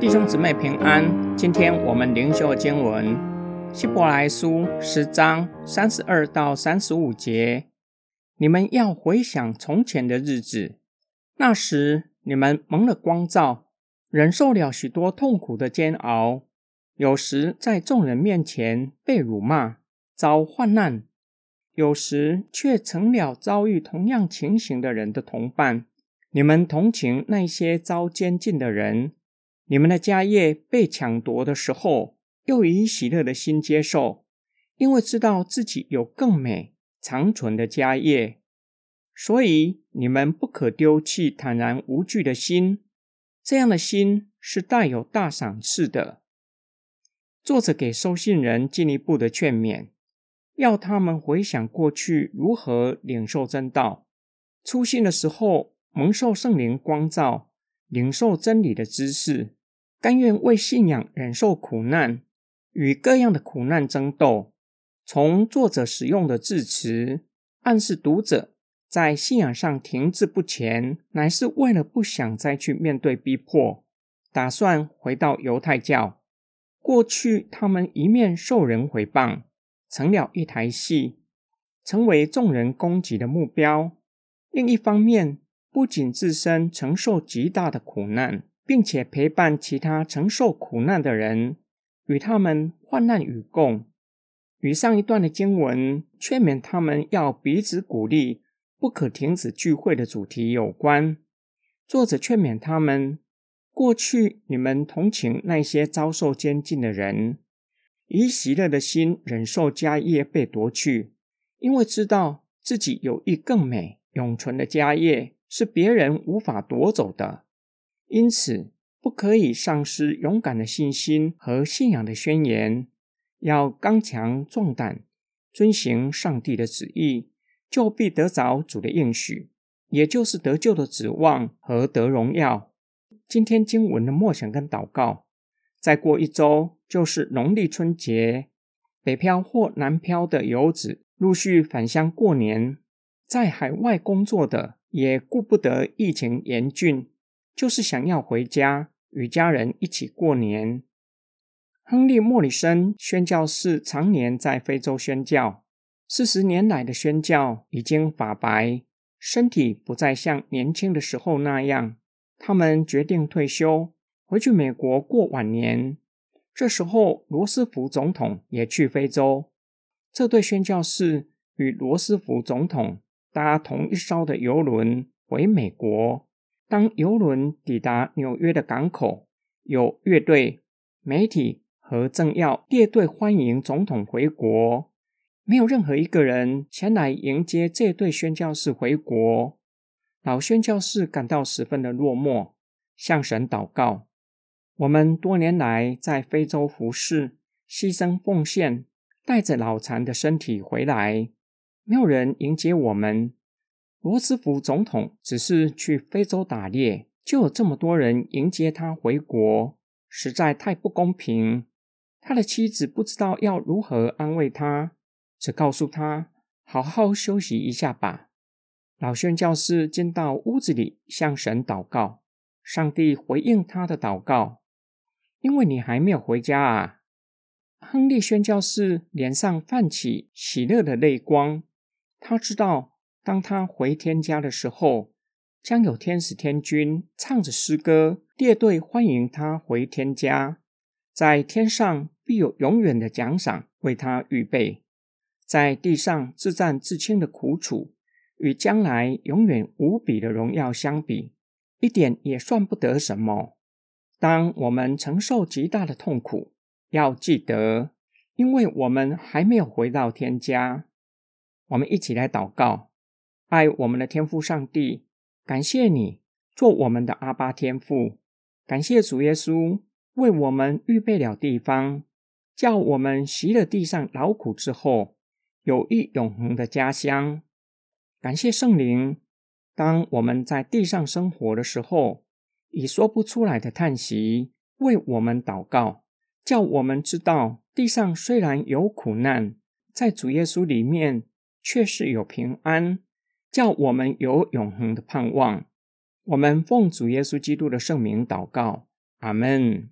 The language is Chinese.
弟兄姊妹平安，今天我们灵修经文希伯来书十章三十二到三十五节。你们要回想从前的日子，那时你们蒙了光照，忍受了许多痛苦的煎熬，有时在众人面前被辱骂，遭患难；有时却成了遭遇同样情形的人的同伴。你们同情那些遭监禁的人。你们的家业被抢夺的时候，又以喜乐的心接受，因为知道自己有更美长存的家业，所以你们不可丢弃坦然无惧的心。这样的心是带有大赏赐的。作者给收信人进一步的劝勉，要他们回想过去如何领受真道，初信的时候蒙受圣灵光照，领受真理的知识。甘愿为信仰忍受苦难，与各样的苦难争斗。从作者使用的字词，暗示读者在信仰上停滞不前，乃是为了不想再去面对逼迫，打算回到犹太教。过去他们一面受人毁谤，成了一台戏，成为众人攻击的目标；另一方面，不仅自身承受极大的苦难。并且陪伴其他承受苦难的人，与他们患难与共。与上一段的经文劝勉他们要彼此鼓励、不可停止聚会的主题有关。作者劝勉他们：过去你们同情那些遭受监禁的人，以喜乐的心忍受家业被夺去，因为知道自己有一更美永存的家业，是别人无法夺走的。因此，不可以丧失勇敢的信心和信仰的宣言，要刚强壮胆，遵行上帝的旨意，就必得着主的应许，也就是得救的指望和得荣耀。今天经文的默想跟祷告，再过一周就是农历春节，北漂或南漂的游子陆续返乡过年，在海外工作的也顾不得疫情严峻。就是想要回家与家人一起过年。亨利·莫里森宣教士常年在非洲宣教，四十年来的宣教已经发白，身体不再像年轻的时候那样。他们决定退休，回去美国过晚年。这时候，罗斯福总统也去非洲。这对宣教士与罗斯福总统搭同一艘的游轮回美国。当游轮抵达纽约的港口，有乐队、媒体和政要列队欢迎总统回国。没有任何一个人前来迎接这对宣教士回国。老宣教士感到十分的落寞，向神祷告：“我们多年来在非洲服侍、牺牲奉献，带着脑残的身体回来，没有人迎接我们。”罗斯福总统只是去非洲打猎，就有这么多人迎接他回国，实在太不公平。他的妻子不知道要如何安慰他，只告诉他好好休息一下吧。老宣教士进到屋子里向神祷告，上帝回应他的祷告，因为你还没有回家啊。亨利宣教士脸上泛起喜乐的泪光，他知道。当他回天家的时候，将有天使天君唱着诗歌列队欢迎他回天家。在天上必有永远的奖赏为他预备，在地上自战自清的苦楚，与将来永远无比的荣耀相比，一点也算不得什么。当我们承受极大的痛苦，要记得，因为我们还没有回到天家。我们一起来祷告。爱我们的天父上帝，感谢你做我们的阿巴天父，感谢主耶稣为我们预备了地方，叫我们习了地上劳苦之后，有一永恒的家乡。感谢圣灵，当我们在地上生活的时候，以说不出来的叹息为我们祷告，叫我们知道地上虽然有苦难，在主耶稣里面却是有平安。叫我们有永恒的盼望。我们奉主耶稣基督的圣名祷告，阿门。